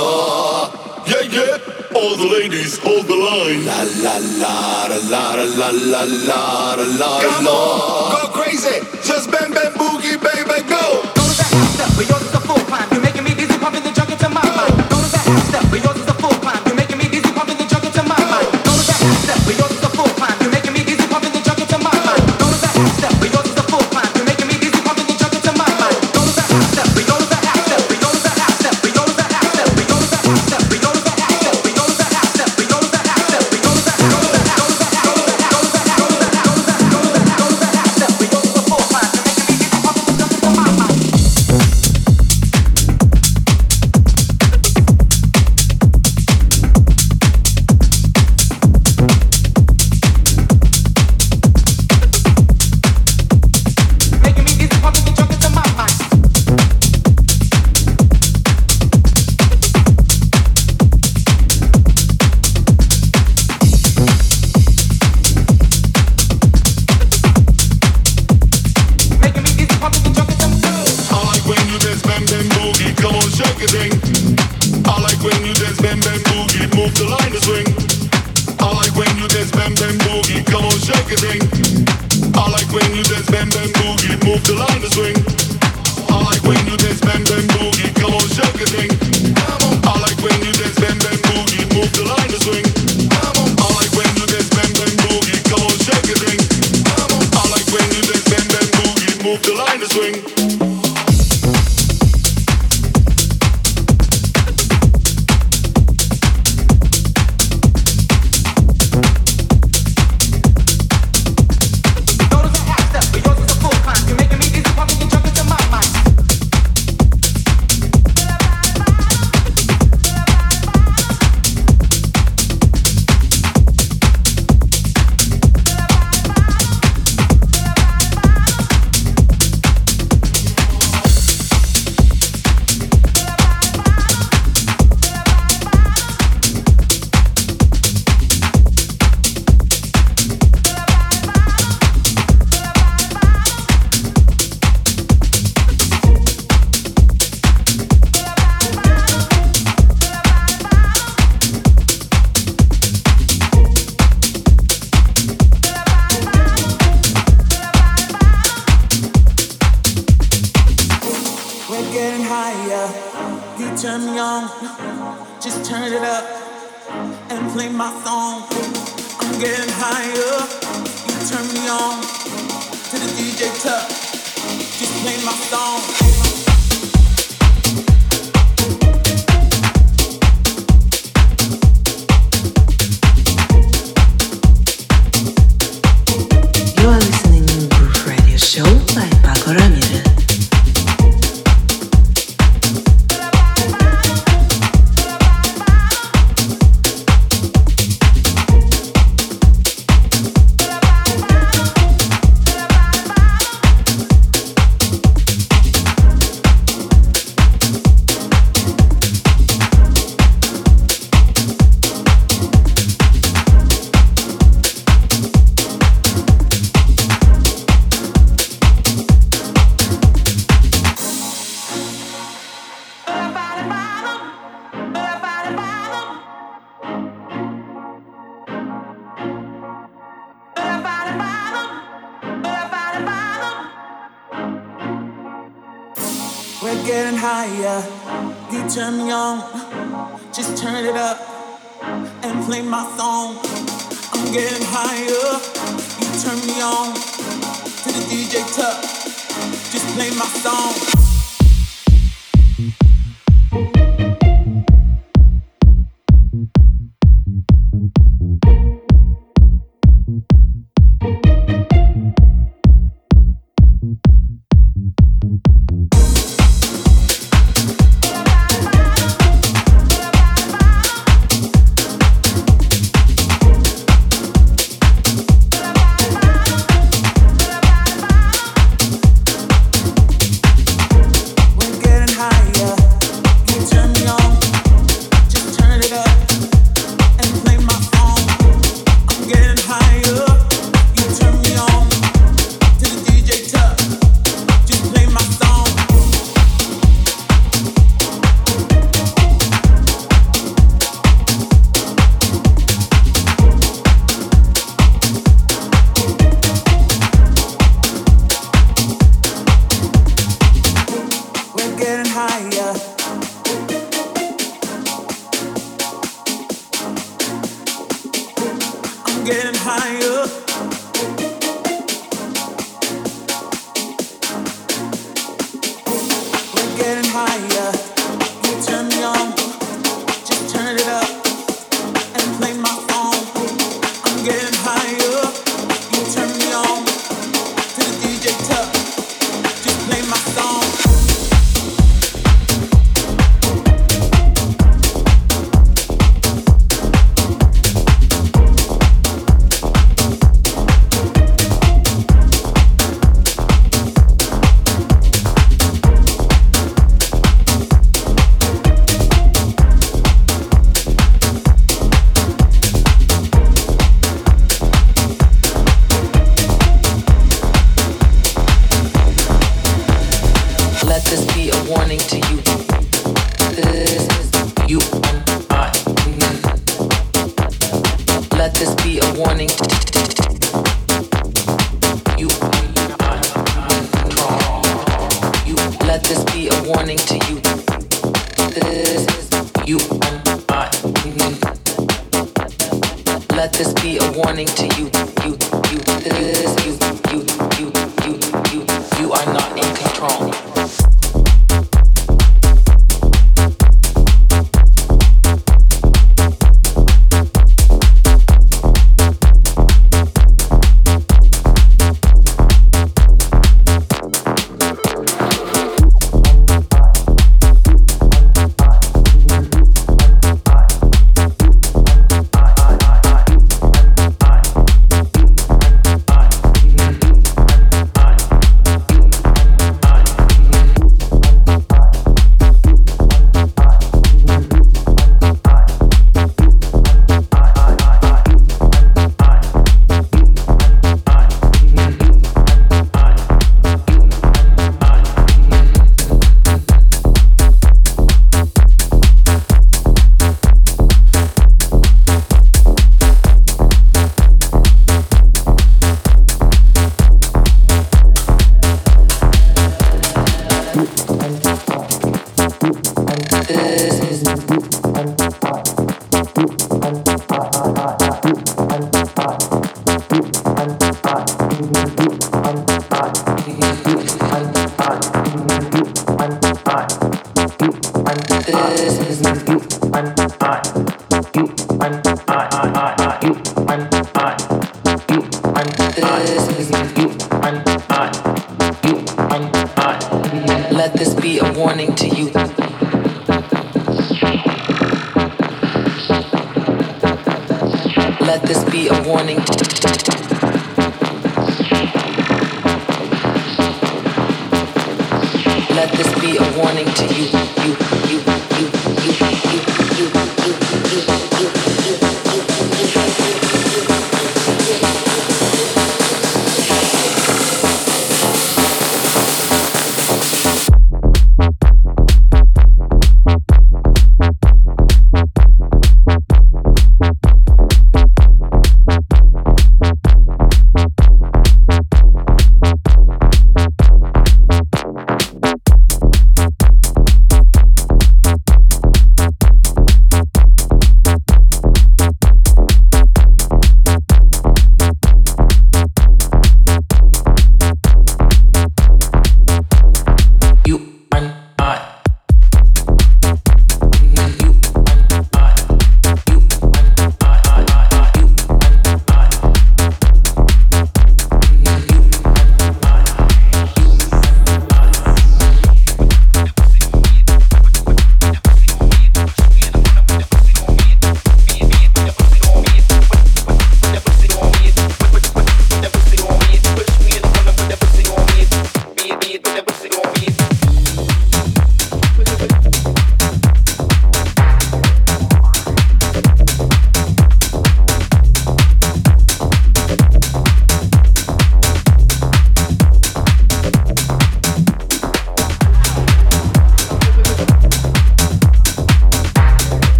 la. Yeah, yeah. All the ladies hold the line. La la la la la la la la la la. Come on, go crazy. Just bang bang boogie, baby, go. Go to that house step, but yours is the full climb. You're making me dizzy, pumping the junk into my mind. Go to that house step, but yours. getting higher. You turn me on, just turn it up and play my song. I'm getting higher. You turn me on to the DJ Tuck, just play my song.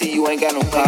I'm talking, always in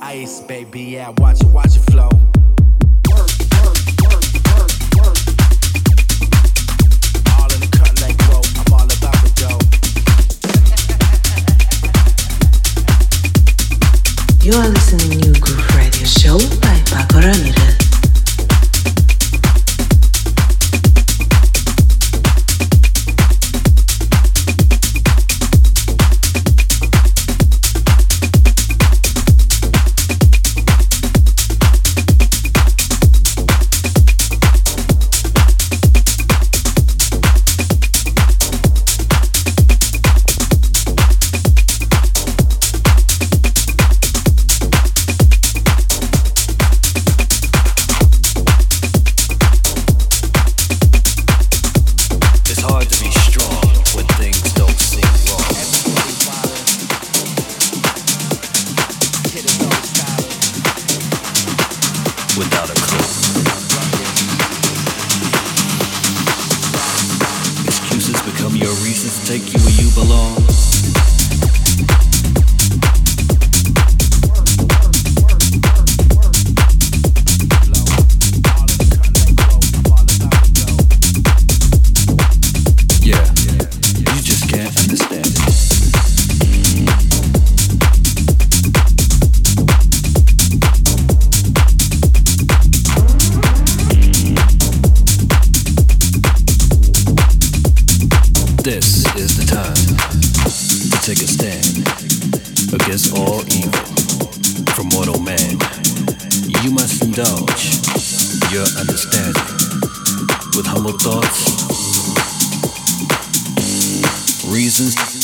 ice, baby. Yeah, watch it, watch it flow. You are listening to New Groove Radio Show by Pako Ramirez. Are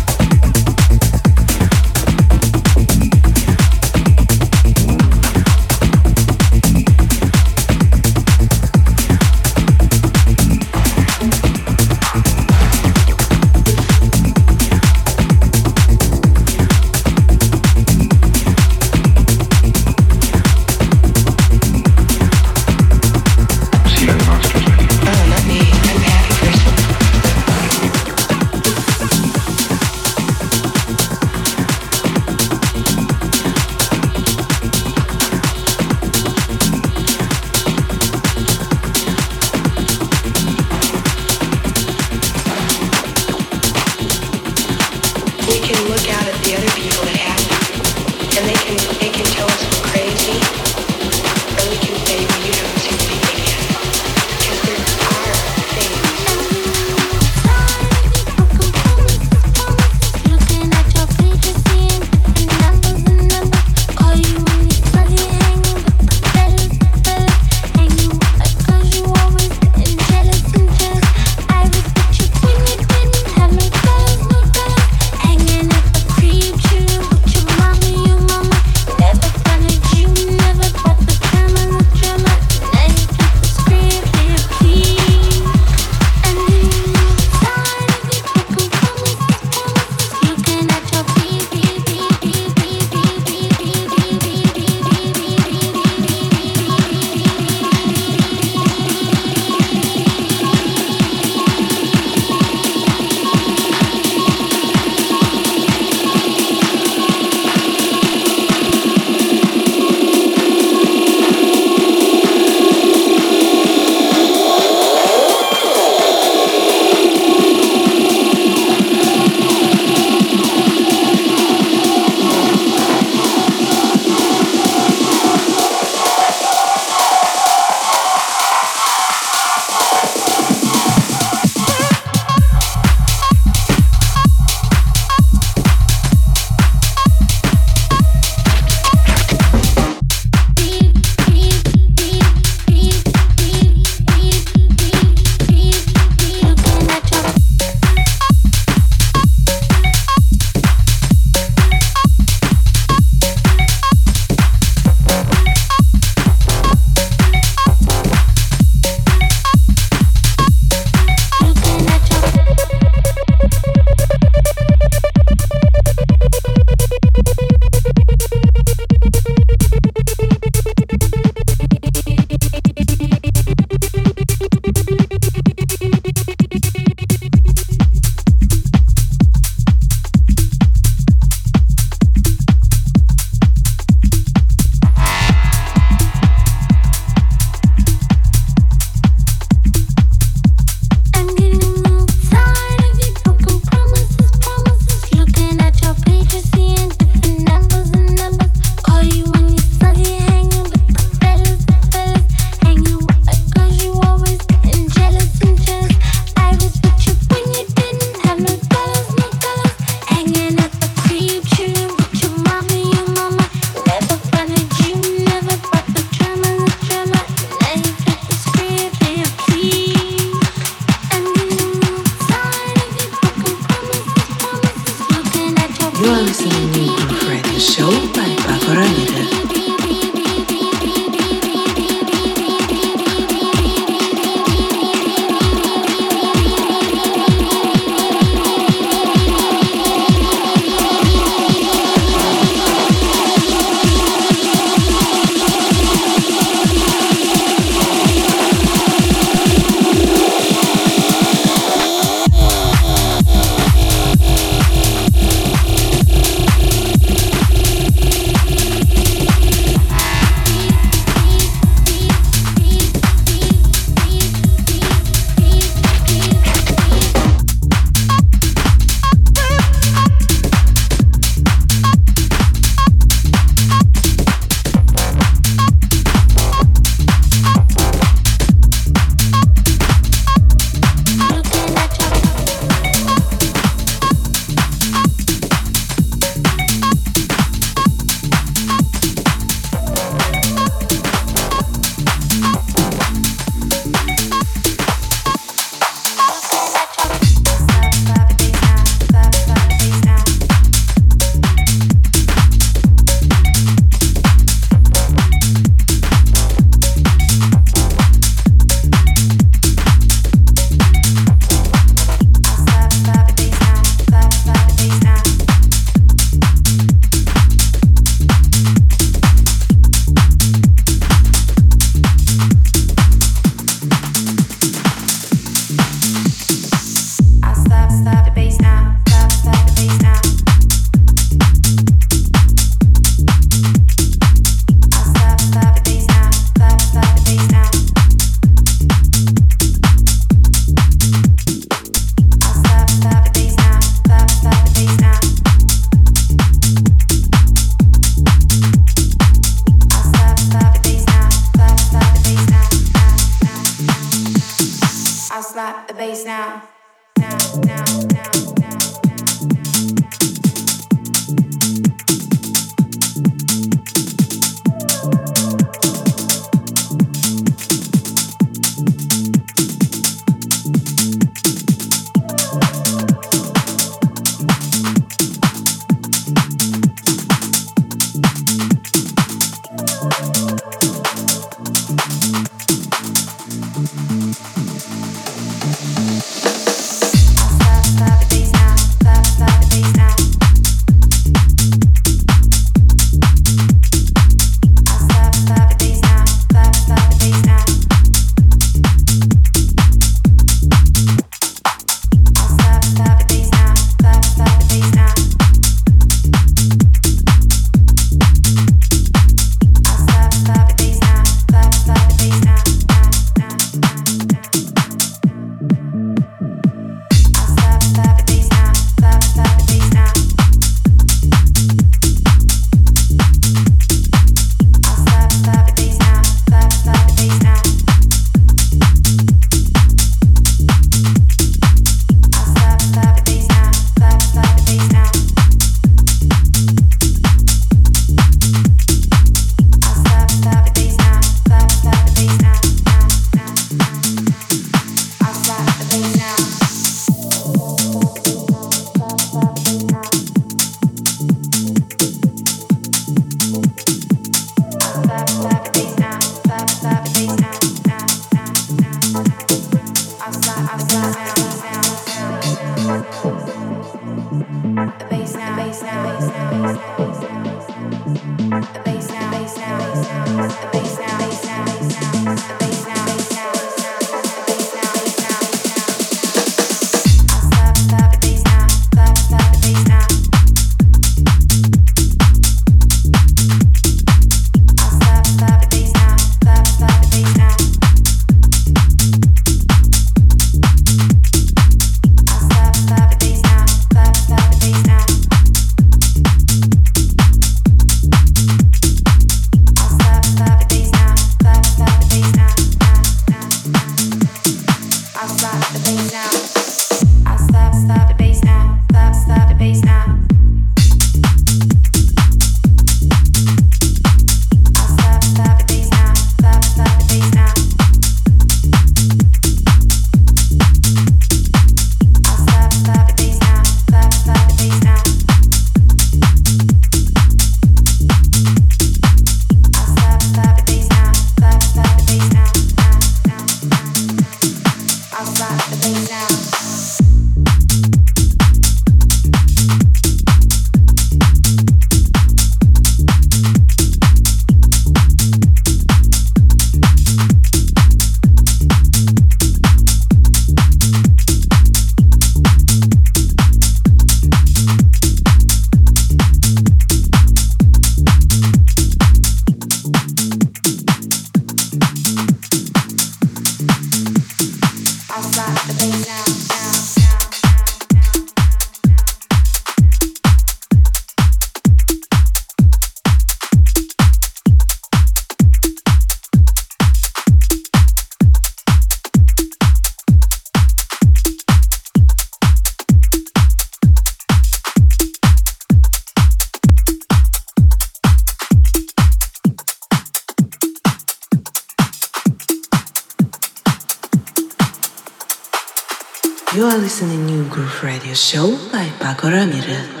Show by Pako Ramirez.